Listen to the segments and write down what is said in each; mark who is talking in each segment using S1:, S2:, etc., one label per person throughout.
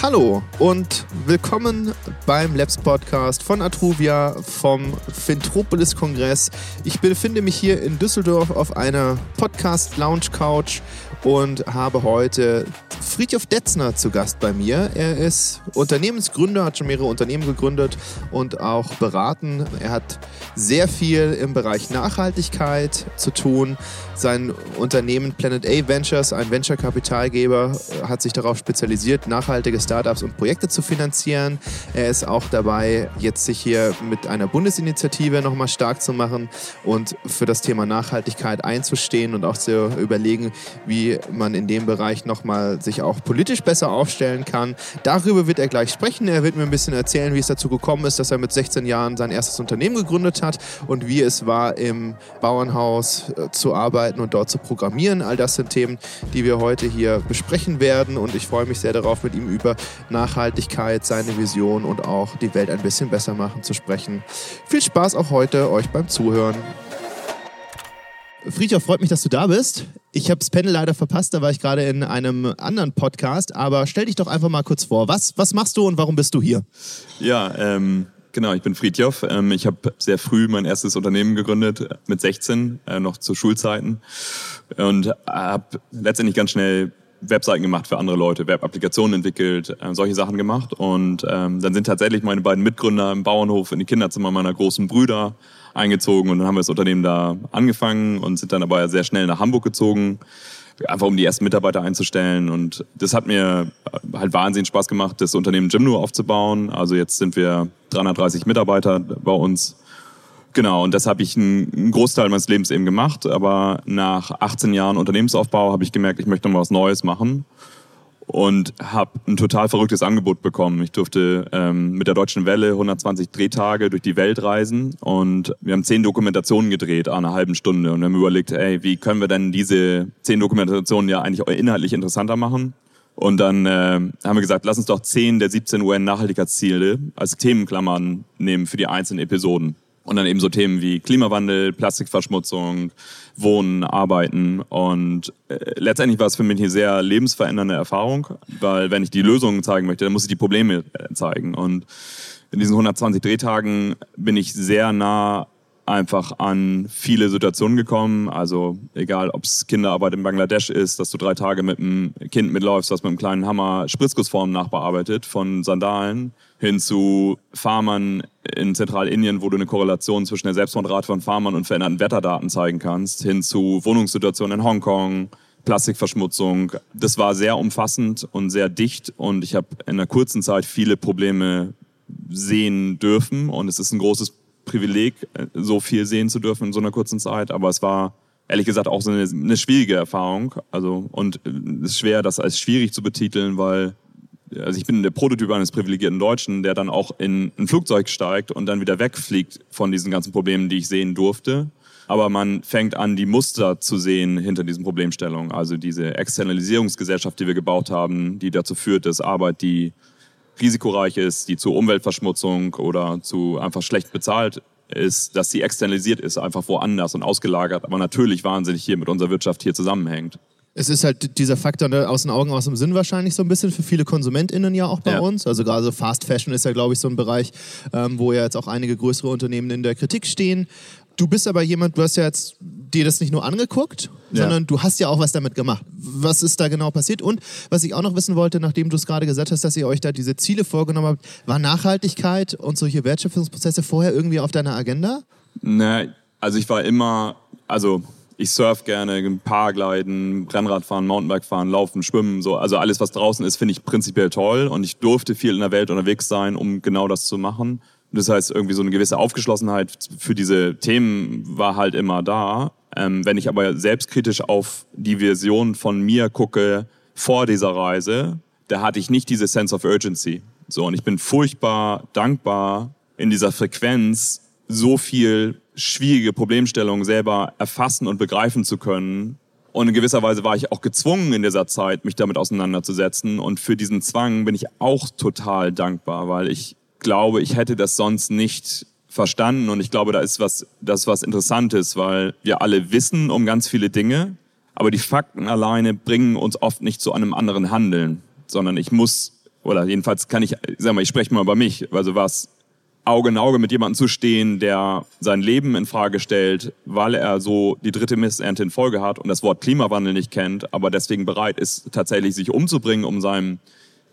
S1: Hallo und willkommen beim Labs Podcast von Atruvia vom Fintropolis Kongress. Ich befinde mich hier in Düsseldorf auf einer Podcast Lounge Couch und habe heute Friedhof Detzner zu Gast bei mir. Er ist Unternehmensgründer, hat schon mehrere Unternehmen gegründet und auch beraten. Er hat sehr viel im Bereich Nachhaltigkeit zu tun. Sein Unternehmen Planet A Ventures, ein Venture-Kapitalgeber, hat sich darauf spezialisiert, nachhaltige Startups und Projekte zu finanzieren. Er ist auch dabei, jetzt sich hier mit einer Bundesinitiative nochmal stark zu machen und für das Thema Nachhaltigkeit einzustehen und auch zu überlegen, wie man in dem Bereich nochmal sich auch politisch besser aufstellen kann. Darüber wird er gleich sprechen. Er wird mir ein bisschen erzählen, wie es dazu gekommen ist, dass er mit 16 Jahren sein erstes Unternehmen gegründet hat und wie es war, im Bauernhaus äh, zu arbeiten arbeiten und dort zu programmieren. All das sind Themen, die wir heute hier besprechen werden und ich freue mich sehr darauf, mit ihm über Nachhaltigkeit, seine Vision und auch die Welt ein bisschen besser machen zu sprechen. Viel Spaß auch heute euch beim Zuhören. Friedhof, freut mich, dass du da bist. Ich habe das Panel leider verpasst, da war ich gerade in einem anderen Podcast, aber stell dich doch einfach mal kurz vor. Was, was machst du und warum bist du hier?
S2: Ja, ähm, Genau, ich bin Friedjof. Ähm, ich habe sehr früh mein erstes Unternehmen gegründet, mit 16, äh, noch zu Schulzeiten. Und habe letztendlich ganz schnell Webseiten gemacht für andere Leute, Web-Applikationen entwickelt, äh, solche Sachen gemacht. Und ähm, dann sind tatsächlich meine beiden Mitgründer im Bauernhof in die Kinderzimmer meiner großen Brüder eingezogen. Und dann haben wir das Unternehmen da angefangen und sind dann aber sehr schnell nach Hamburg gezogen einfach um die ersten Mitarbeiter einzustellen. Und das hat mir halt wahnsinnig Spaß gemacht, das Unternehmen Gymno aufzubauen. Also jetzt sind wir 330 Mitarbeiter bei uns. Genau, und das habe ich einen Großteil meines Lebens eben gemacht. Aber nach 18 Jahren Unternehmensaufbau habe ich gemerkt, ich möchte mal was Neues machen und habe ein total verrücktes Angebot bekommen. Ich durfte ähm, mit der Deutschen Welle 120 Drehtage durch die Welt reisen und wir haben zehn Dokumentationen gedreht an einer halben Stunde und haben überlegt, ey, wie können wir denn diese zehn Dokumentationen ja eigentlich inhaltlich interessanter machen? Und dann äh, haben wir gesagt, lass uns doch zehn der 17 UN-Nachhaltigkeitsziele als Themenklammern nehmen für die einzelnen Episoden. Und dann eben so Themen wie Klimawandel, Plastikverschmutzung, Wohnen, Arbeiten. Und äh, letztendlich war es für mich eine sehr lebensverändernde Erfahrung, weil wenn ich die Lösungen zeigen möchte, dann muss ich die Probleme äh, zeigen. Und in diesen 120 Drehtagen bin ich sehr nah einfach an viele Situationen gekommen. Also egal, ob es Kinderarbeit in Bangladesch ist, dass du drei Tage mit einem Kind mitläufst, das mit einem kleinen Hammer Spritzgussformen nachbearbeitet, von Sandalen hin zu Farmern in Zentralindien, wo du eine Korrelation zwischen der Selbstmordrate von Farmern und veränderten Wetterdaten zeigen kannst, hin zu Wohnungssituationen in Hongkong, Plastikverschmutzung. Das war sehr umfassend und sehr dicht und ich habe in einer kurzen Zeit viele Probleme sehen dürfen und es ist ein großes Privileg, so viel sehen zu dürfen in so einer kurzen Zeit, aber es war ehrlich gesagt auch so eine, eine schwierige Erfahrung. Also und es ist schwer, das als schwierig zu betiteln, weil also ich bin der Prototyp eines privilegierten Deutschen, der dann auch in ein Flugzeug steigt und dann wieder wegfliegt von diesen ganzen Problemen, die ich sehen durfte. Aber man fängt an, die Muster zu sehen hinter diesen Problemstellungen. Also diese Externalisierungsgesellschaft, die wir gebaut haben, die dazu führt, dass Arbeit, die risikoreich ist, die zu Umweltverschmutzung oder zu einfach schlecht bezahlt ist, dass sie externalisiert ist, einfach woanders und ausgelagert, aber natürlich wahnsinnig hier mit unserer Wirtschaft hier zusammenhängt
S1: es ist halt dieser Faktor ne, aus den Augen, aus dem Sinn wahrscheinlich so ein bisschen für viele KonsumentInnen ja auch bei ja. uns. Also gerade so Fast Fashion ist ja, glaube ich, so ein Bereich, ähm, wo ja jetzt auch einige größere Unternehmen in der Kritik stehen. Du bist aber jemand, du hast ja jetzt dir das nicht nur angeguckt, ja. sondern du hast ja auch was damit gemacht. Was ist da genau passiert? Und was ich auch noch wissen wollte, nachdem du es gerade gesagt hast, dass ihr euch da diese Ziele vorgenommen habt, war Nachhaltigkeit und solche Wertschöpfungsprozesse vorher irgendwie auf deiner Agenda?
S2: Ne, also ich war immer, also ich surf gerne, Paragliden, Rennrad fahren, Mountainbike fahren, Laufen, Schwimmen, so. Also alles, was draußen ist, finde ich prinzipiell toll. Und ich durfte viel in der Welt unterwegs sein, um genau das zu machen. Das heißt, irgendwie so eine gewisse Aufgeschlossenheit für diese Themen war halt immer da. Ähm, wenn ich aber selbstkritisch auf die Version von mir gucke vor dieser Reise, da hatte ich nicht diese Sense of Urgency. So, und ich bin furchtbar dankbar in dieser Frequenz so viel schwierige Problemstellungen selber erfassen und begreifen zu können. Und in gewisser Weise war ich auch gezwungen in dieser Zeit, mich damit auseinanderzusetzen. Und für diesen Zwang bin ich auch total dankbar, weil ich glaube, ich hätte das sonst nicht verstanden. Und ich glaube, da ist was, das ist was Interessantes, weil wir alle wissen um ganz viele Dinge, aber die Fakten alleine bringen uns oft nicht zu einem anderen Handeln, sondern ich muss oder jedenfalls kann ich, sag mal, ich spreche mal über mich, also was Auge in Auge mit jemandem zu stehen, der sein Leben in Frage stellt, weil er so die dritte Missernte in Folge hat und das Wort Klimawandel nicht kennt, aber deswegen bereit ist, tatsächlich sich umzubringen, um seinem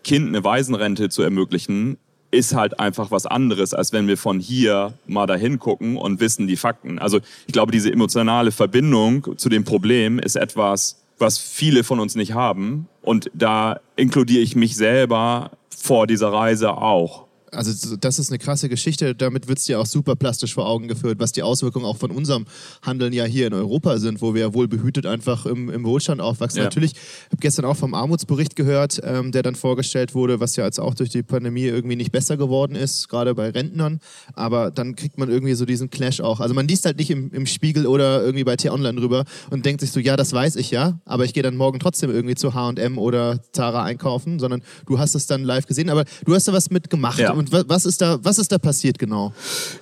S2: Kind eine Waisenrente zu ermöglichen, ist halt einfach was anderes, als wenn wir von hier mal dahin gucken und wissen die Fakten. Also ich glaube, diese emotionale Verbindung zu dem Problem ist etwas, was viele von uns nicht haben. Und da inkludiere ich mich selber vor dieser Reise auch
S1: also das ist eine krasse Geschichte. Damit wird es dir auch super plastisch vor Augen geführt, was die Auswirkungen auch von unserem Handeln ja hier in Europa sind, wo wir ja wohl behütet einfach im, im Wohlstand aufwachsen. Ja. Natürlich, ich habe gestern auch vom Armutsbericht gehört, ähm, der dann vorgestellt wurde, was ja jetzt auch durch die Pandemie irgendwie nicht besser geworden ist, gerade bei Rentnern. Aber dann kriegt man irgendwie so diesen Clash auch. Also man liest halt nicht im, im Spiegel oder irgendwie bei T-Online drüber und denkt sich so, ja, das weiß ich ja, aber ich gehe dann morgen trotzdem irgendwie zu H&M oder Zara einkaufen, sondern du hast es dann live gesehen. Aber du hast da was mitgemacht. Ja. Und was ist da, was ist da passiert genau?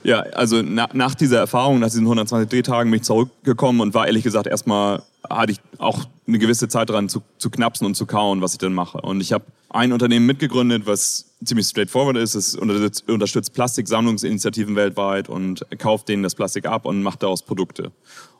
S2: Ja, also na, nach dieser Erfahrung, nach diesen 120 Drehtagen bin ich zurückgekommen und war ehrlich gesagt erstmal, hatte ich auch eine gewisse Zeit dran zu, zu knapsen und zu kauen, was ich dann mache. Und ich habe ein Unternehmen mitgegründet, was ziemlich straightforward ist. Es unterstützt, Plastiksammlungsinitiativen weltweit und kauft denen das Plastik ab und macht daraus Produkte.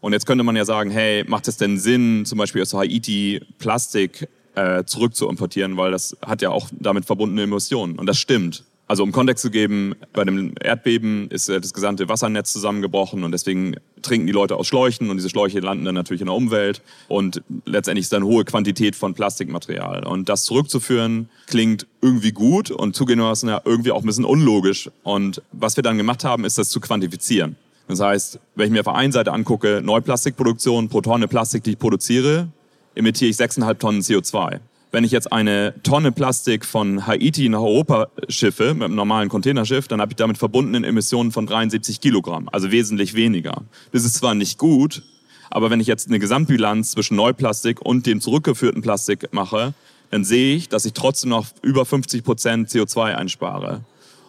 S2: Und jetzt könnte man ja sagen, hey, macht es denn Sinn, zum Beispiel aus Haiti Plastik äh, zurück zu importieren, weil das hat ja auch damit verbundene Emissionen. Und das stimmt. Also um Kontext zu geben, bei dem Erdbeben ist das gesamte Wassernetz zusammengebrochen und deswegen trinken die Leute aus Schläuchen und diese Schläuche landen dann natürlich in der Umwelt und letztendlich ist da eine hohe Quantität von Plastikmaterial. Und das zurückzuführen klingt irgendwie gut und zugegebenermaßen ja irgendwie auch ein bisschen unlogisch. Und was wir dann gemacht haben, ist das zu quantifizieren. Das heißt, wenn ich mir auf der einen Seite angucke, Neuplastikproduktion pro Tonne Plastik, die ich produziere, emittiere ich 6,5 Tonnen CO2 wenn ich jetzt eine Tonne Plastik von Haiti nach Europa schiffe, mit einem normalen Containerschiff, dann habe ich damit verbundene Emissionen von 73 Kilogramm, also wesentlich weniger. Das ist zwar nicht gut, aber wenn ich jetzt eine Gesamtbilanz zwischen Neuplastik und dem zurückgeführten Plastik mache, dann sehe ich, dass ich trotzdem noch über 50 Prozent CO2 einspare.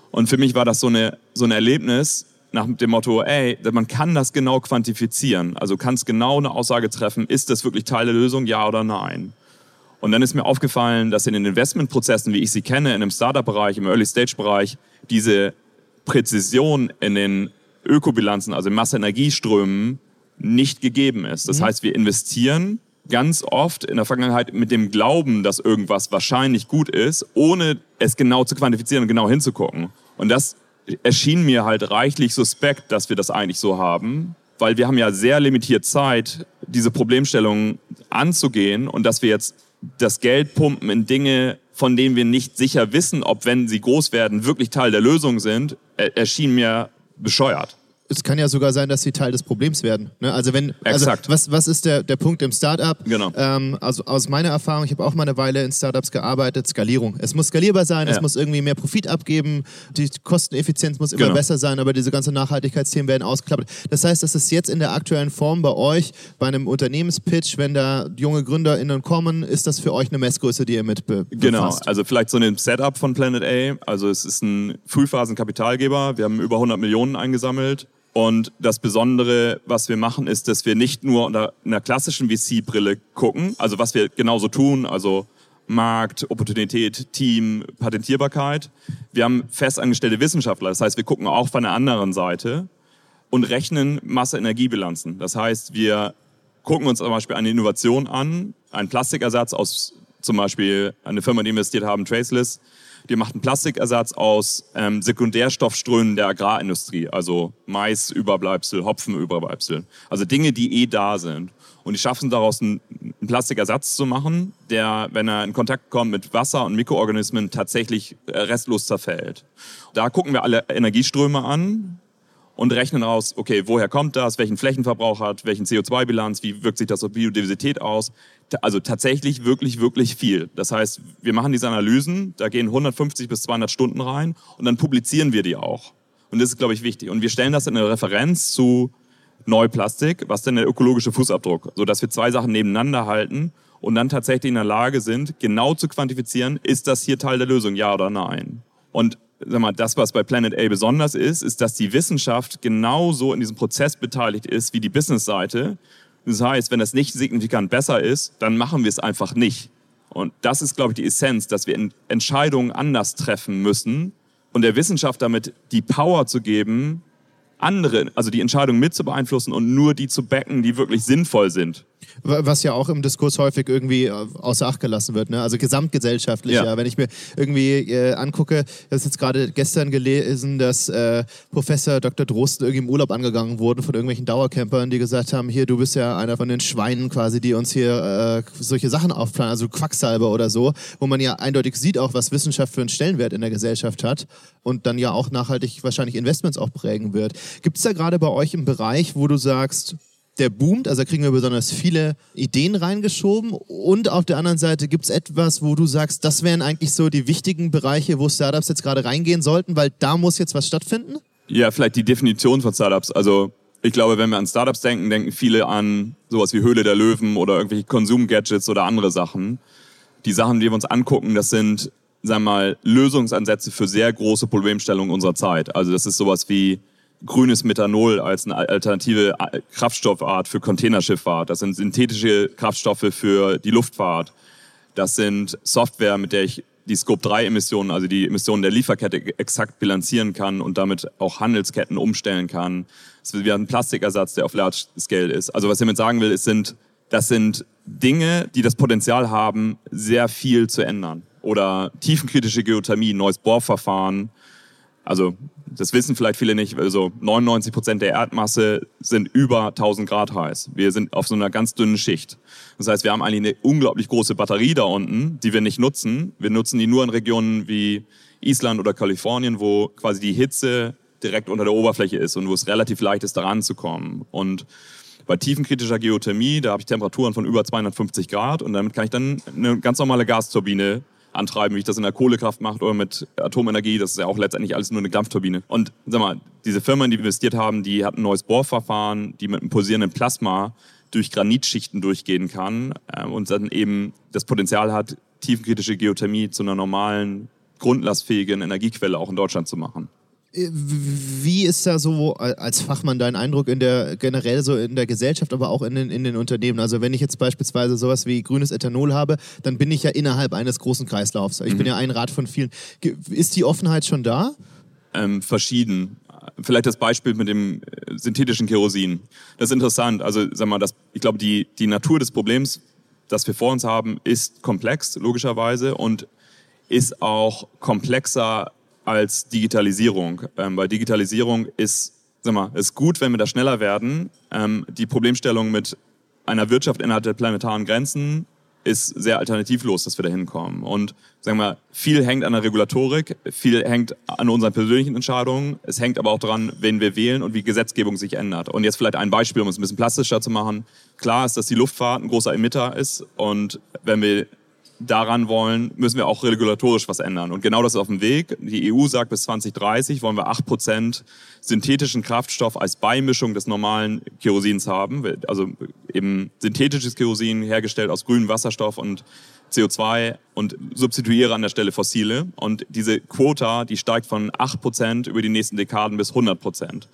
S2: Und für mich war das so, eine, so ein Erlebnis nach dem Motto, ey, man kann das genau quantifizieren. Also kann es genau eine Aussage treffen, ist das wirklich Teil der Lösung, ja oder nein? Und dann ist mir aufgefallen, dass in den Investmentprozessen, wie ich sie kenne, in einem Startup-Bereich, im Early-Stage-Bereich, diese Präzision in den Ökobilanzen, also in Masse-Energieströmen, nicht gegeben ist. Das mhm. heißt, wir investieren ganz oft in der Vergangenheit mit dem Glauben, dass irgendwas wahrscheinlich gut ist, ohne es genau zu quantifizieren und genau hinzugucken. Und das erschien mir halt reichlich suspekt, dass wir das eigentlich so haben, weil wir haben ja sehr limitiert Zeit, diese Problemstellungen anzugehen und dass wir jetzt das Geld pumpen in Dinge, von denen wir nicht sicher wissen, ob, wenn sie groß werden, wirklich Teil der Lösung sind, erschien mir bescheuert
S1: es kann ja sogar sein, dass sie Teil des Problems werden. Ne? Also wenn, also Exakt. was, was ist der, der Punkt im Startup?
S2: Genau.
S1: Ähm, also aus meiner Erfahrung, ich habe auch mal eine Weile in Startups gearbeitet, Skalierung. Es muss skalierbar sein, ja. es muss irgendwie mehr Profit abgeben, die Kosteneffizienz muss immer genau. besser sein, aber diese ganzen Nachhaltigkeitsthemen werden ausgeklappert. Das heißt, das ist jetzt in der aktuellen Form bei euch, bei einem Unternehmenspitch, wenn da junge GründerInnen kommen, ist das für euch eine Messgröße, die ihr mit be
S2: Genau, also vielleicht so ein Setup von Planet A. Also es ist ein Frühphasenkapitalgeber, wir haben über 100 Millionen eingesammelt und das Besondere, was wir machen, ist, dass wir nicht nur unter einer klassischen VC-Brille gucken, also was wir genauso tun, also Markt, Opportunität, Team, Patentierbarkeit. Wir haben festangestellte Wissenschaftler, das heißt, wir gucken auch von der anderen Seite und rechnen Masse-Energiebilanzen. Das heißt, wir gucken uns zum Beispiel eine Innovation an, einen Plastikersatz aus zum Beispiel eine Firma, die investiert haben, Traceless, die macht einen Plastikersatz aus ähm, Sekundärstoffströmen der Agrarindustrie, also Mais-Überbleibsel, Hopfen-Überbleibsel. Also Dinge, die eh da sind. Und die schaffen daraus einen, einen Plastikersatz zu machen, der, wenn er in Kontakt kommt mit Wasser und Mikroorganismen, tatsächlich äh, restlos zerfällt. Da gucken wir alle Energieströme an, und rechnen aus, okay, woher kommt das, welchen Flächenverbrauch hat, welchen CO2-Bilanz, wie wirkt sich das auf Biodiversität aus. Also tatsächlich wirklich, wirklich viel. Das heißt, wir machen diese Analysen, da gehen 150 bis 200 Stunden rein und dann publizieren wir die auch. Und das ist, glaube ich, wichtig. Und wir stellen das in eine Referenz zu Neuplastik, was denn der ökologische Fußabdruck, sodass wir zwei Sachen nebeneinander halten und dann tatsächlich in der Lage sind, genau zu quantifizieren, ist das hier Teil der Lösung, ja oder nein. Und sag mal, das, was bei Planet A besonders ist, ist, dass die Wissenschaft genauso in diesem Prozess beteiligt ist wie die Businessseite. Das heißt, wenn das nicht signifikant besser ist, dann machen wir es einfach nicht. Und das ist, glaube ich, die Essenz, dass wir Entscheidungen anders treffen müssen und der Wissenschaft damit die Power zu geben, andere, also die Entscheidung mit zu beeinflussen und nur die zu backen, die wirklich sinnvoll sind.
S1: Was ja auch im Diskurs häufig irgendwie äh, außer Acht gelassen wird. Ne? Also gesamtgesellschaftlich. Ja. Wenn ich mir irgendwie äh, angucke, das ist jetzt gerade gestern gelesen, dass äh, Professor Dr. Drosten irgendwie im Urlaub angegangen wurden von irgendwelchen Dauercampern, die gesagt haben, hier, du bist ja einer von den Schweinen quasi, die uns hier äh, solche Sachen aufplanen, also Quacksalber oder so, wo man ja eindeutig sieht auch, was Wissenschaft für einen Stellenwert in der Gesellschaft hat und dann ja auch nachhaltig wahrscheinlich Investments auch prägen wird. Gibt es da gerade bei euch im Bereich, wo du sagst, der boomt, also da kriegen wir besonders viele Ideen reingeschoben. Und auf der anderen Seite gibt es etwas, wo du sagst, das wären eigentlich so die wichtigen Bereiche, wo Startups jetzt gerade reingehen sollten, weil da muss jetzt was stattfinden?
S2: Ja, vielleicht die Definition von Startups. Also ich glaube, wenn wir an Startups denken, denken viele an sowas wie Höhle der Löwen oder irgendwelche Konsumgadgets oder andere Sachen. Die Sachen, die wir uns angucken, das sind, sagen wir mal, Lösungsansätze für sehr große Problemstellungen unserer Zeit. Also das ist sowas wie grünes Methanol als eine alternative Kraftstoffart für Containerschifffahrt. Das sind synthetische Kraftstoffe für die Luftfahrt. Das sind Software, mit der ich die Scope-3-Emissionen, also die Emissionen der Lieferkette exakt bilanzieren kann und damit auch Handelsketten umstellen kann. Wir haben einen Plastikersatz, der auf Large Scale ist. Also was ich damit sagen will, es sind, das sind Dinge, die das Potenzial haben, sehr viel zu ändern. Oder tiefenkritische Geothermie, neues Bohrverfahren, also das wissen vielleicht viele nicht, also 99 Prozent der Erdmasse sind über 1000 Grad heiß. Wir sind auf so einer ganz dünnen Schicht. Das heißt, wir haben eigentlich eine unglaublich große Batterie da unten, die wir nicht nutzen. Wir nutzen die nur in Regionen wie Island oder Kalifornien, wo quasi die Hitze direkt unter der Oberfläche ist und wo es relativ leicht ist, daran zu kommen. Und bei tiefenkritischer Geothermie, da habe ich Temperaturen von über 250 Grad und damit kann ich dann eine ganz normale Gasturbine antreiben, wie ich das in der Kohlekraft mache oder mit Atomenergie. Das ist ja auch letztendlich alles nur eine Dampfturbine. Und sag mal, diese Firmen, die investiert haben, die hatten ein neues Bohrverfahren, die mit einem pulsierenden Plasma durch Granitschichten durchgehen kann äh, und dann eben das Potenzial hat, tiefenkritische Geothermie zu einer normalen, grundlastfähigen Energiequelle auch in Deutschland zu machen.
S1: Wie ist da so als Fachmann dein Eindruck in der generell so in der Gesellschaft, aber auch in den, in den Unternehmen? Also wenn ich jetzt beispielsweise sowas wie grünes Ethanol habe, dann bin ich ja innerhalb eines großen Kreislaufs. Ich mhm. bin ja ein Rad von vielen. Ist die Offenheit schon da?
S2: Ähm, verschieden. Vielleicht das Beispiel mit dem äh, synthetischen Kerosin. Das ist interessant. Also sag mal, das, ich glaube, die, die Natur des Problems, das wir vor uns haben, ist komplex, logischerweise, und ist auch komplexer als Digitalisierung. Ähm, weil Digitalisierung ist, sag mal, ist gut, wenn wir da schneller werden. Ähm, die Problemstellung mit einer Wirtschaft innerhalb der planetaren Grenzen ist sehr alternativlos, dass wir da hinkommen. Und sagen wir, viel hängt an der Regulatorik, viel hängt an unseren persönlichen Entscheidungen. Es hängt aber auch daran, wen wir wählen und wie Gesetzgebung sich ändert. Und jetzt vielleicht ein Beispiel, um es ein bisschen plastischer zu machen. Klar ist, dass die Luftfahrt ein großer Emitter ist. Und wenn wir daran wollen, müssen wir auch regulatorisch was ändern. Und genau das ist auf dem Weg. Die EU sagt, bis 2030 wollen wir 8% synthetischen Kraftstoff als Beimischung des normalen Kerosins haben. Also eben synthetisches Kerosin hergestellt aus grünem Wasserstoff und CO2 und substituiere an der Stelle fossile. Und diese Quota, die steigt von 8% über die nächsten Dekaden bis 100%.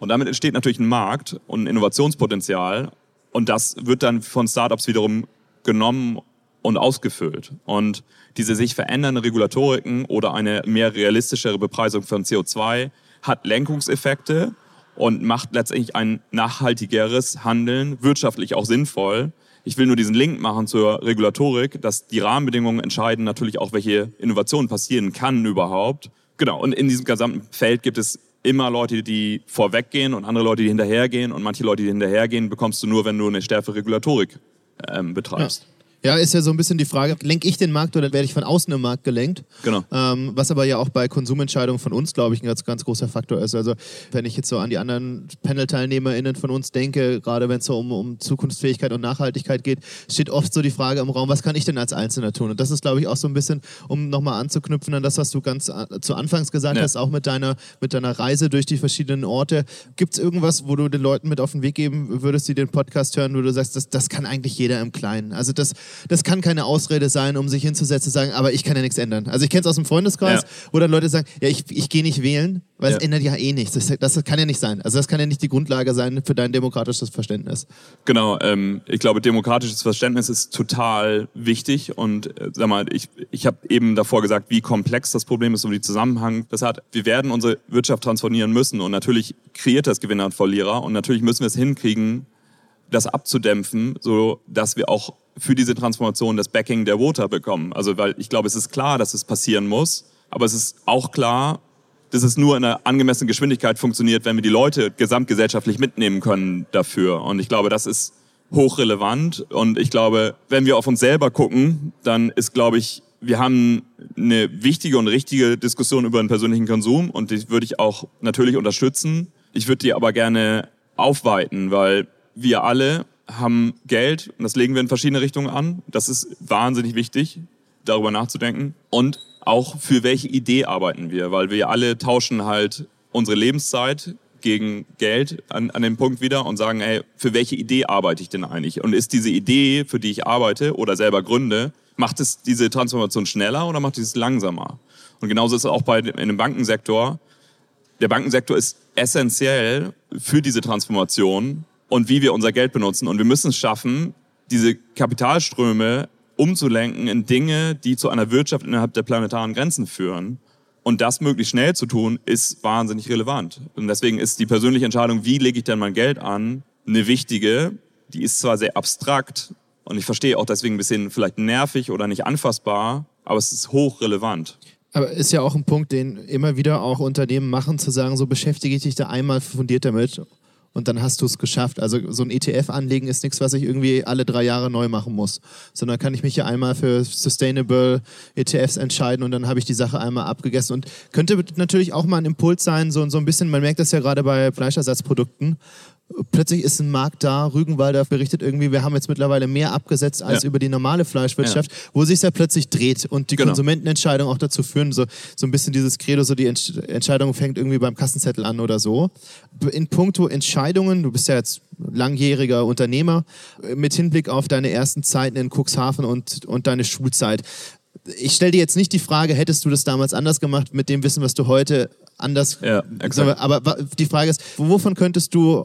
S2: Und damit entsteht natürlich ein Markt und ein Innovationspotenzial. Und das wird dann von Startups wiederum genommen und ausgefüllt. Und diese sich verändernden Regulatoriken oder eine mehr realistischere Bepreisung von CO2 hat Lenkungseffekte und macht letztendlich ein nachhaltigeres Handeln wirtschaftlich auch sinnvoll. Ich will nur diesen Link machen zur Regulatorik, dass die Rahmenbedingungen entscheiden natürlich auch, welche Innovationen passieren kann überhaupt. Genau, und in diesem gesamten Feld gibt es immer Leute, die vorweggehen und andere Leute, die hinterhergehen. Und manche Leute, die hinterhergehen, bekommst du nur, wenn du eine stärkere Regulatorik ähm, betreibst. Ja.
S1: Ja, ist ja so ein bisschen die Frage, lenke ich den Markt oder werde ich von außen im Markt gelenkt?
S2: Genau.
S1: Ähm, was aber ja auch bei Konsumentscheidungen von uns, glaube ich, ein ganz, ganz großer Faktor ist. Also wenn ich jetzt so an die anderen Panel-TeilnehmerInnen von uns denke, gerade wenn es so um, um Zukunftsfähigkeit und Nachhaltigkeit geht, steht oft so die Frage im Raum, was kann ich denn als Einzelner tun? Und das ist, glaube ich, auch so ein bisschen, um nochmal anzuknüpfen an das, was du ganz äh, zu Anfangs gesagt ja. hast, auch mit deiner, mit deiner Reise durch die verschiedenen Orte. Gibt es irgendwas, wo du den Leuten mit auf den Weg geben würdest, die den Podcast hören, wo du sagst, das, das kann eigentlich jeder im Kleinen? Also das das kann keine Ausrede sein, um sich hinzusetzen und sagen, aber ich kann ja nichts ändern. Also ich kenne es aus dem Freundeskreis,
S2: Ja.
S1: wo dann Leute sagen, ja, ich, ich gehe nicht wählen, weil
S2: Ja.
S1: es ändert ja eh nichts. Das, das kann ja nicht sein. Also das kann ja nicht die Grundlage sein für dein demokratisches Verständnis.
S2: Genau, ähm, ich glaube, demokratisches Verständnis ist total wichtig und äh, sag mal, ich, ich habe eben davor gesagt, wie komplex das Problem ist und wie Zusammenhang das hat. Wir werden unsere Wirtschaft transformieren müssen und natürlich kreiert das Gewinner und Verlierer und natürlich müssen wir es hinkriegen, das abzudämpfen, so dass wir auch für diese Transformation das Backing der Voter bekommen. Also weil ich glaube, es ist klar, dass es passieren muss, aber es ist auch klar, dass es nur in einer angemessenen Geschwindigkeit funktioniert, wenn wir die Leute gesamtgesellschaftlich mitnehmen können dafür. Und ich glaube, das ist hochrelevant. Und ich glaube, wenn wir auf uns selber gucken, dann ist, glaube ich, wir haben eine wichtige und richtige Diskussion über den persönlichen Konsum und die würde ich auch natürlich unterstützen. Ich würde die aber gerne aufweiten, weil wir alle haben Geld und das legen wir in verschiedene Richtungen an. Das ist wahnsinnig wichtig, darüber nachzudenken. Und auch für welche Idee arbeiten wir, weil wir alle tauschen halt unsere Lebenszeit gegen Geld an, an dem Punkt wieder und sagen, ey, für welche Idee arbeite ich denn eigentlich? Und ist diese Idee, für die ich arbeite oder selber gründe, macht es diese Transformation schneller oder macht es langsamer? Und genauso ist es auch bei in dem Bankensektor. Der Bankensektor ist essentiell für diese Transformation und wie wir unser Geld benutzen. Und wir müssen es schaffen, diese Kapitalströme umzulenken in Dinge, die zu einer Wirtschaft innerhalb der planetaren Grenzen führen. Und das möglichst schnell zu tun, ist wahnsinnig relevant. Und deswegen ist die persönliche Entscheidung, wie lege ich denn mein Geld an, eine wichtige. Die ist zwar sehr abstrakt und ich verstehe auch deswegen ein bisschen vielleicht nervig oder nicht anfassbar, aber es ist hochrelevant.
S1: Aber ist ja auch ein Punkt, den immer wieder auch Unternehmen machen, zu sagen, so beschäftige ich dich da einmal fundiert damit und dann hast du es geschafft. Also so ein ETF anlegen ist nichts, was ich irgendwie alle drei Jahre neu machen muss, sondern kann ich mich hier einmal für Sustainable ETFs entscheiden und dann habe ich die Sache einmal abgegessen. Und könnte natürlich auch mal ein Impuls sein, so, so ein bisschen, man merkt das ja gerade bei Fleischersatzprodukten, Plötzlich ist ein Markt da, Rügenwalder berichtet irgendwie, wir haben jetzt mittlerweile mehr abgesetzt als
S2: Ja.
S1: über die normale Fleischwirtschaft, wo sich ja plötzlich dreht und die
S2: Genau.
S1: Konsumentenentscheidung auch dazu führen, so, so ein bisschen dieses Credo, so die Entsch Entscheidung fängt irgendwie beim Kassenzettel an oder so. In puncto Entscheidungen, du bist ja jetzt langjähriger Unternehmer, mit Hinblick auf deine ersten Zeiten in Cuxhaven und, und deine Schulzeit. Ich stelle dir jetzt nicht die Frage, hättest du das damals anders gemacht mit dem Wissen, was du heute anders.
S2: Ja, exakt.
S1: Aber die Frage ist, wovon könntest du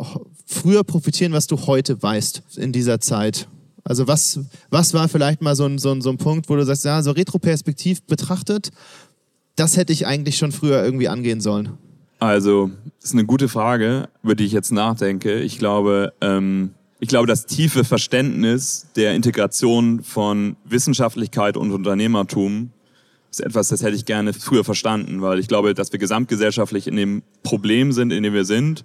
S1: früher profitieren, was du heute weißt in dieser Zeit? Also was, was war vielleicht mal so ein, so, ein, so ein Punkt, wo du sagst, ja, so retroperspektiv betrachtet, das hätte ich eigentlich schon früher irgendwie angehen sollen.
S2: Also, das ist eine gute Frage, über die ich jetzt nachdenke. Ich glaube, ähm, ich glaube, das tiefe Verständnis der Integration von Wissenschaftlichkeit und Unternehmertum ist etwas, das hätte ich gerne früher verstanden, weil ich glaube, dass wir gesamtgesellschaftlich in dem Problem sind, in dem wir sind,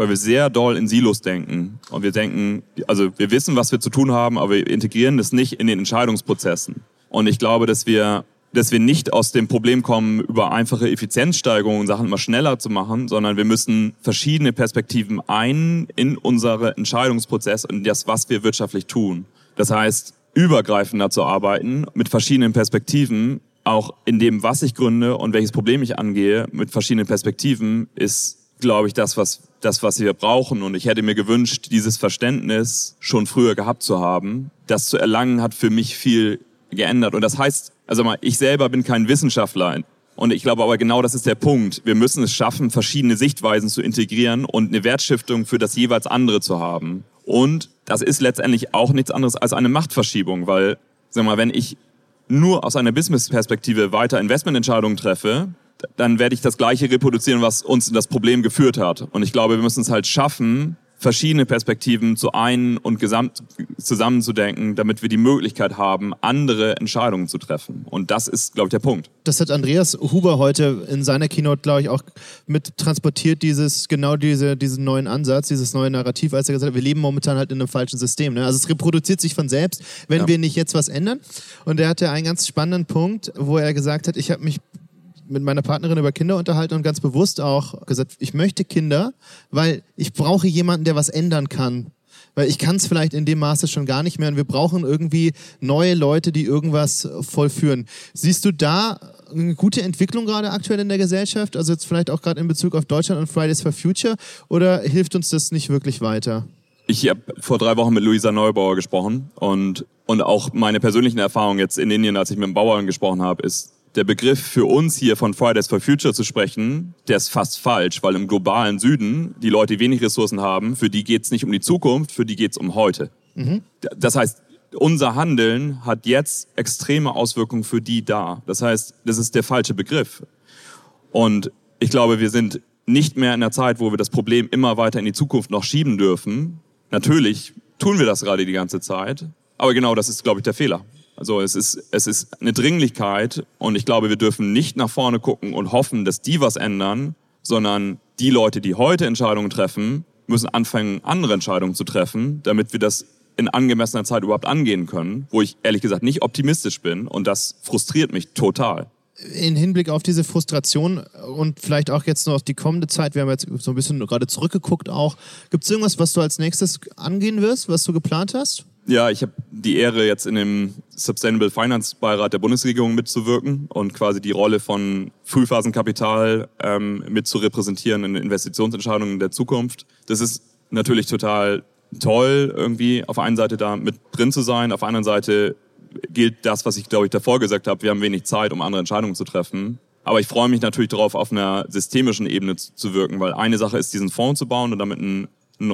S2: weil wir sehr doll in Silos denken. Und wir denken, also wir wissen, was wir zu tun haben, aber wir integrieren das nicht in den Entscheidungsprozessen. Und ich glaube, dass wir, dass wir nicht aus dem Problem kommen, über einfache Effizienzsteigerungen Sachen immer schneller zu machen, sondern wir müssen verschiedene Perspektiven ein in unsere Entscheidungsprozess und das, was wir wirtschaftlich tun. Das heißt, übergreifender zu arbeiten, mit verschiedenen Perspektiven, auch in dem, was ich gründe und welches Problem ich angehe, mit verschiedenen Perspektiven, ist, glaube ich, das, was, das, was wir brauchen. Und ich hätte mir gewünscht, dieses Verständnis schon früher gehabt zu haben. Das zu erlangen hat für mich viel geändert. Und das heißt, also mal, ich selber bin kein Wissenschaftler. Und ich glaube aber genau das ist der Punkt. Wir müssen es schaffen, verschiedene Sichtweisen zu integrieren und eine Wertschiftung für das jeweils andere zu haben. Und das ist letztendlich auch nichts anderes als eine Machtverschiebung, weil, sag mal, wenn ich nur aus einer Business-Perspektive weiter Investmententscheidungen treffe, dann werde ich das Gleiche reproduzieren, was uns in das Problem geführt hat. Und ich glaube, wir müssen es halt schaffen, verschiedene Perspektiven zu ein- und gesamt zusammenzudenken, damit wir die Möglichkeit haben, andere Entscheidungen zu treffen. Und das ist, glaube ich, der Punkt.
S1: Das hat Andreas Huber heute in seiner Keynote, glaube ich, auch mit transportiert, dieses, genau diese, diesen neuen Ansatz, dieses neue Narrativ, als er gesagt hat, wir leben momentan halt in einem falschen System. Ne? Also es reproduziert sich von selbst, wenn
S2: Ja.
S1: wir nicht jetzt was ändern. Und er hatte einen ganz spannenden Punkt, wo er gesagt hat, ich habe mich mit meiner Partnerin über Kinder unterhalten und ganz bewusst auch gesagt, ich möchte Kinder, weil ich brauche jemanden, der was ändern kann. Weil ich kann es vielleicht in dem Maße schon gar nicht mehr und wir brauchen irgendwie neue Leute, die irgendwas vollführen. Siehst du da eine gute Entwicklung gerade aktuell in der Gesellschaft? Also jetzt vielleicht auch gerade in Bezug auf Deutschland und Fridays for Future oder hilft uns das nicht wirklich weiter?
S2: Ich habe vor drei Wochen mit Luisa Neubauer gesprochen und, und auch meine persönlichen Erfahrungen jetzt in Indien, als ich mit dem Bauern gesprochen habe, ist, der Begriff für uns hier von Fridays for Future zu sprechen, der ist fast falsch, weil im globalen Süden die Leute, die wenig Ressourcen haben, für die geht es nicht um die Zukunft, für die geht es um heute. Mhm. Das heißt, unser Handeln hat jetzt extreme Auswirkungen für die da. Das heißt, das ist der falsche Begriff. Und ich glaube, wir sind nicht mehr in der Zeit, wo wir das Problem immer weiter in die Zukunft noch schieben dürfen. Natürlich tun wir das gerade die ganze Zeit, aber genau das ist, glaube ich, der Fehler. Also es ist, es ist eine Dringlichkeit und ich glaube, wir dürfen nicht nach vorne gucken und hoffen, dass die was ändern, sondern die Leute, die heute Entscheidungen treffen, müssen anfangen, andere Entscheidungen zu treffen, damit wir das in angemessener Zeit überhaupt angehen können, wo ich ehrlich gesagt nicht optimistisch bin und das frustriert mich total
S1: in Hinblick auf diese Frustration und vielleicht auch jetzt noch auf die kommende Zeit, wir haben jetzt so ein bisschen gerade zurückgeguckt auch, gibt es irgendwas, was du als nächstes angehen wirst, was du geplant hast?
S2: Ja, ich habe die Ehre, jetzt in dem Sustainable Finance Beirat der Bundesregierung mitzuwirken und quasi die Rolle von Frühphasenkapital ähm, mit zu repräsentieren in Investitionsentscheidungen der Zukunft. Das ist natürlich total toll, irgendwie auf der einen Seite da mit drin zu sein, auf der anderen Seite gilt das, was ich glaube ich davor gesagt habe, wir haben wenig Zeit, um andere Entscheidungen zu treffen. Aber ich freue mich natürlich darauf, auf einer systemischen Ebene zu wirken, weil eine Sache ist, diesen Fonds zu bauen und damit ein, ein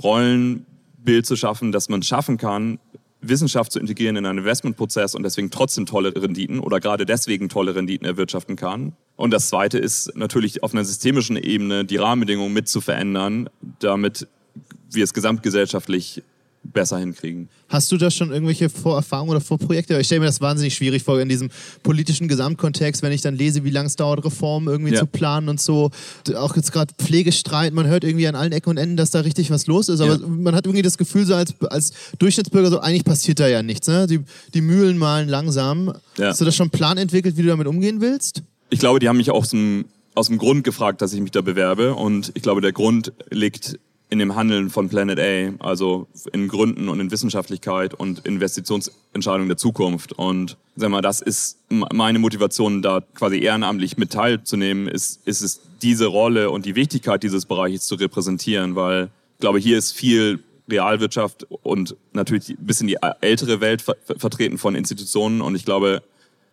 S2: Rollenbild zu schaffen, dass man schaffen kann, Wissenschaft zu integrieren in einen Investmentprozess und deswegen trotzdem tolle Renditen oder gerade deswegen tolle Renditen erwirtschaften kann. Und das Zweite ist natürlich auf einer systemischen Ebene die Rahmenbedingungen mit zu verändern, damit wir es gesamtgesellschaftlich besser hinkriegen.
S1: Hast du da schon irgendwelche Vorerfahrungen oder Vorprojekte? Ich stelle mir das wahnsinnig schwierig vor in diesem politischen Gesamtkontext, wenn ich dann lese, wie lange es dauert, Reformen irgendwie ja. zu planen und so. Auch jetzt gerade Pflegestreit, man hört irgendwie an allen Ecken und Enden, dass da richtig was los ist, aber ja. man hat irgendwie das Gefühl, so als, als Durchschnittsbürger, so eigentlich passiert da ja nichts. Ne? Die, die Mühlen malen langsam. Ja. Hast du da schon einen Plan entwickelt, wie du damit umgehen willst?
S2: Ich glaube, die haben mich auch aus dem, aus dem Grund gefragt, dass ich mich da bewerbe und ich glaube, der Grund liegt in dem Handeln von Planet A, also in Gründen und in Wissenschaftlichkeit und Investitionsentscheidungen der Zukunft. Und sag mal, das ist meine Motivation, da quasi ehrenamtlich mit teilzunehmen, ist, ist es diese Rolle und die Wichtigkeit dieses Bereiches zu repräsentieren, weil ich glaube, hier ist viel Realwirtschaft und natürlich ein bisschen die ältere Welt ver vertreten von Institutionen. Und ich glaube,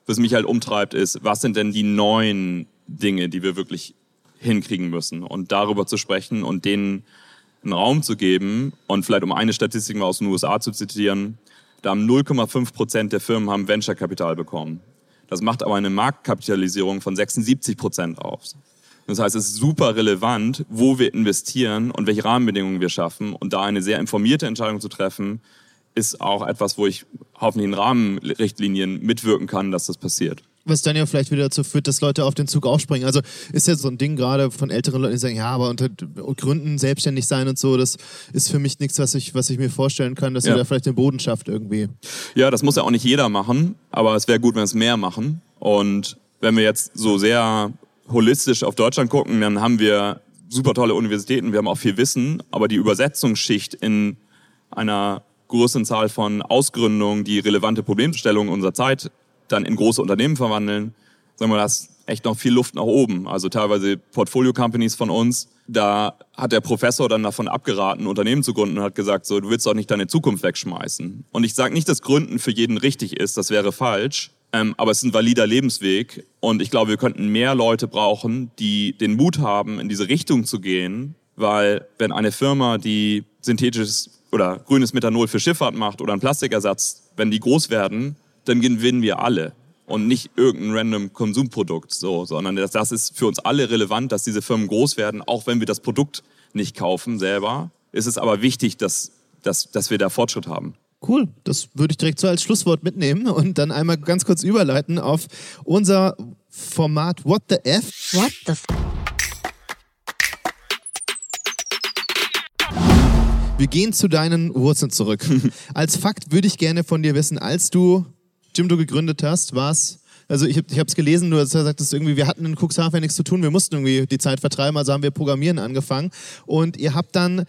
S2: was mich halt umtreibt, ist, was sind denn die neuen Dinge, die wir wirklich hinkriegen müssen und darüber zu sprechen und denen einen Raum zu geben und vielleicht um eine Statistik mal aus den USA zu zitieren, da haben 0,5 Prozent der Firmen haben Venture-Kapital bekommen. Das macht aber eine Marktkapitalisierung von 76 Prozent aus. Das heißt, es ist super relevant, wo wir investieren und welche Rahmenbedingungen wir schaffen. Und da eine sehr informierte Entscheidung zu treffen, ist auch etwas, wo ich hoffentlich in Rahmenrichtlinien mitwirken kann, dass das passiert
S1: was dann ja vielleicht wieder dazu führt, dass Leute auf den Zug aufspringen. Also ist ja so ein Ding gerade von älteren Leuten, die sagen, ja, aber unter Gründen selbstständig sein und so, das ist für mich nichts, was ich, was ich mir vorstellen kann, dass ja. ihr da vielleicht den Boden schafft irgendwie.
S2: Ja, das muss ja auch nicht jeder machen, aber es wäre gut, wenn es mehr machen. Und wenn wir jetzt so sehr holistisch auf Deutschland gucken, dann haben wir super tolle Universitäten, wir haben auch viel Wissen, aber die Übersetzungsschicht in einer größeren Zahl von Ausgründungen, die relevante Problemstellungen unserer Zeit dann in große Unternehmen verwandeln, sagen wir, das echt noch viel Luft nach oben. Also teilweise Portfolio-Companies von uns, da hat der Professor dann davon abgeraten, Unternehmen zu gründen und hat gesagt, so, du willst doch nicht deine Zukunft wegschmeißen. Und ich sage nicht, dass Gründen für jeden richtig ist, das wäre falsch, ähm, aber es ist ein valider Lebensweg. Und ich glaube, wir könnten mehr Leute brauchen, die den Mut haben, in diese Richtung zu gehen, weil wenn eine Firma, die synthetisches oder grünes Methanol für Schifffahrt macht oder einen Plastikersatz, wenn die groß werden, dann gewinnen wir alle und nicht irgendein random Konsumprodukt, so, sondern das, das ist für uns alle relevant, dass diese Firmen groß werden, auch wenn wir das Produkt nicht kaufen selber. Ist es aber wichtig, dass, dass, dass wir da Fortschritt haben.
S1: Cool, das würde ich direkt so als Schlusswort mitnehmen und dann einmal ganz kurz überleiten auf unser Format What the F? What the F? Wir gehen zu deinen Wurzeln zurück. als Fakt würde ich gerne von dir wissen, als du Jimdo gegründet hast, war es also ich, ich habe es gelesen, du hast gesagt, dass irgendwie, wir hatten in Cuxhaven nichts zu tun, wir mussten irgendwie die Zeit vertreiben, also haben wir Programmieren angefangen. Und ihr habt dann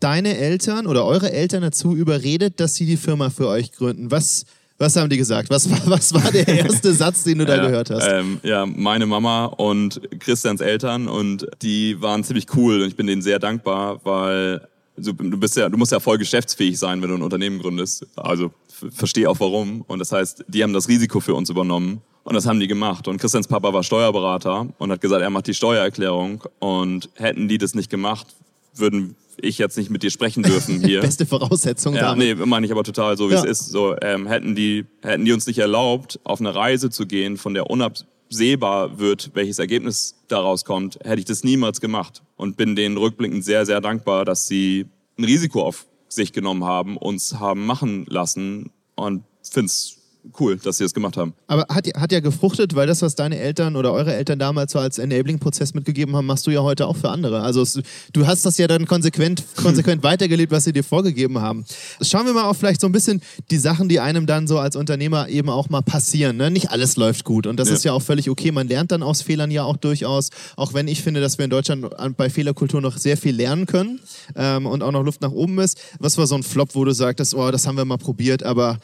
S1: deine Eltern oder eure Eltern dazu überredet, dass sie die Firma für euch gründen. Was, was haben die gesagt? Was war, was war der erste Satz, den du da
S2: ja,
S1: gehört hast?
S2: Ähm, ja, meine Mama und Christians Eltern und die waren ziemlich cool und ich bin denen sehr dankbar, weil du bist ja, du musst ja voll geschäftsfähig sein, wenn du ein Unternehmen gründest. Also verstehe auch warum. Und das heißt, die haben das Risiko für uns übernommen. Und das haben die gemacht. Und Christians Papa war Steuerberater und hat gesagt, er macht die Steuererklärung. Und hätten die das nicht gemacht, würden ich jetzt nicht mit dir sprechen dürfen hier.
S1: Beste Voraussetzung.
S2: Ja, damit. nee, meine ich aber total so, wie ja. es ist. So, ähm, hätten, die, hätten die uns nicht erlaubt, auf eine Reise zu gehen, von der unabsehbar wird, welches Ergebnis daraus kommt, hätte ich das niemals gemacht. Und bin denen rückblickend sehr, sehr dankbar, dass sie ein Risiko auf sich genommen haben, uns haben machen lassen und finde es cool, dass sie das gemacht haben.
S1: Aber hat, hat ja gefruchtet, weil das, was deine Eltern oder eure Eltern damals so als Enabling-Prozess mitgegeben haben, machst du ja heute auch für andere. Also es, du hast das ja dann konsequent, konsequent weitergelebt, was sie dir vorgegeben haben. Schauen wir mal auf vielleicht so ein bisschen die Sachen, die einem dann so als Unternehmer eben auch mal passieren. Ne? Nicht alles läuft gut und das ja. ist ja auch völlig okay. Man lernt dann aus Fehlern ja auch durchaus, auch wenn ich finde, dass wir in Deutschland bei Fehlerkultur noch sehr viel lernen können ähm, und auch noch Luft nach oben ist. Was war so ein Flop, wo du sagtest, oh, das haben wir mal probiert, aber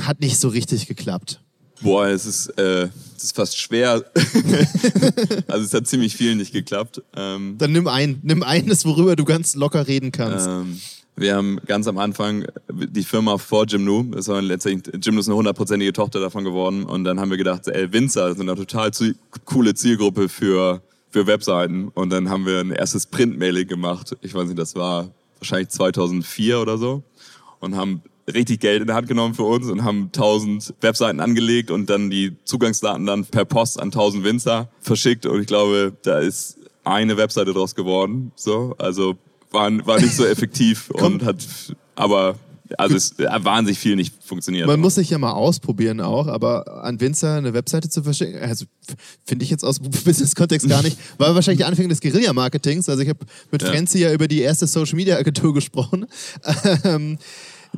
S1: hat nicht so richtig geklappt.
S2: Boah, es ist, äh, es ist fast schwer. also es hat ziemlich viel nicht geklappt.
S1: Ähm, Dann nimm ein, nimm eines, worüber du ganz locker reden kannst. Ähm,
S2: wir haben ganz am Anfang die Firma vor Jimno, das war letztendlich, Jimno ist eine hundertprozentige Tochter davon geworden und dann haben wir gedacht, ey, Winzer sind eine total coole Zielgruppe für, für Webseiten und dann haben wir ein erstes Printmailing gemacht. Ich weiß nicht, das war wahrscheinlich 2004 oder so und haben richtig Geld in der Hand genommen für uns und haben 1000 Webseiten angelegt und dann die Zugangsdaten dann per Post an 1000 Winzer verschickt und ich glaube, da ist eine Webseite draus geworden. So, also war, war nicht so effektiv und hat, aber also es hat wahnsinnig viel nicht funktioniert.
S1: Man muss sich ja mal ausprobieren auch, aber an Winzer eine Webseite zu verschicken, also finde ich jetzt aus Business-Kontext gar nicht, war wahrscheinlich der Anfang des Guerilla-Marketings. Also ich habe mit ja. Frenzy ja über die erste Social-Media-Agentur gesprochen.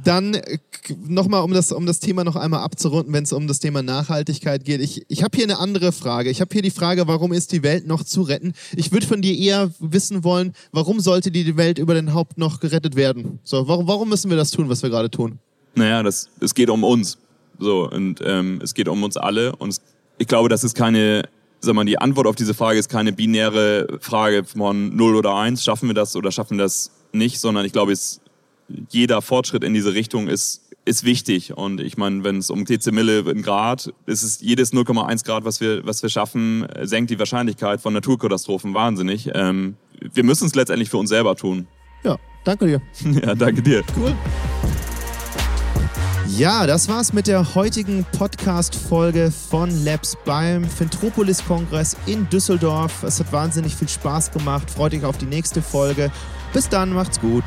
S1: Dann äh, nochmal, um das, um das Thema noch einmal abzurunden, wenn es um das Thema Nachhaltigkeit geht. Ich, ich habe hier eine andere Frage. Ich habe hier die Frage, warum ist die Welt noch zu retten? Ich würde von dir eher wissen wollen, warum sollte die Welt über den Haupt noch gerettet werden? So, warum, warum müssen wir das tun, was wir gerade tun?
S2: Naja, das, es geht um uns. So, und ähm, es geht um uns alle. Und es, ich glaube, das ist keine, sag mal, die Antwort auf diese Frage ist keine binäre Frage von 0 oder 1, schaffen wir das oder schaffen wir das nicht, sondern ich glaube, es jeder Fortschritt in diese Richtung ist, ist wichtig. Und ich meine, wenn es um Dezimille in Grad, ist es jedes 0,1 Grad, was wir, was wir schaffen, senkt die Wahrscheinlichkeit von Naturkatastrophen wahnsinnig. Ähm, wir müssen es letztendlich für uns selber tun.
S1: Ja, danke dir.
S2: ja, danke dir.
S1: Cool. Ja, das war's mit der heutigen Podcast-Folge von Labs beim Fintropolis-Kongress in Düsseldorf. Es hat wahnsinnig viel Spaß gemacht. Freut euch auf die nächste Folge. Bis dann, macht's gut.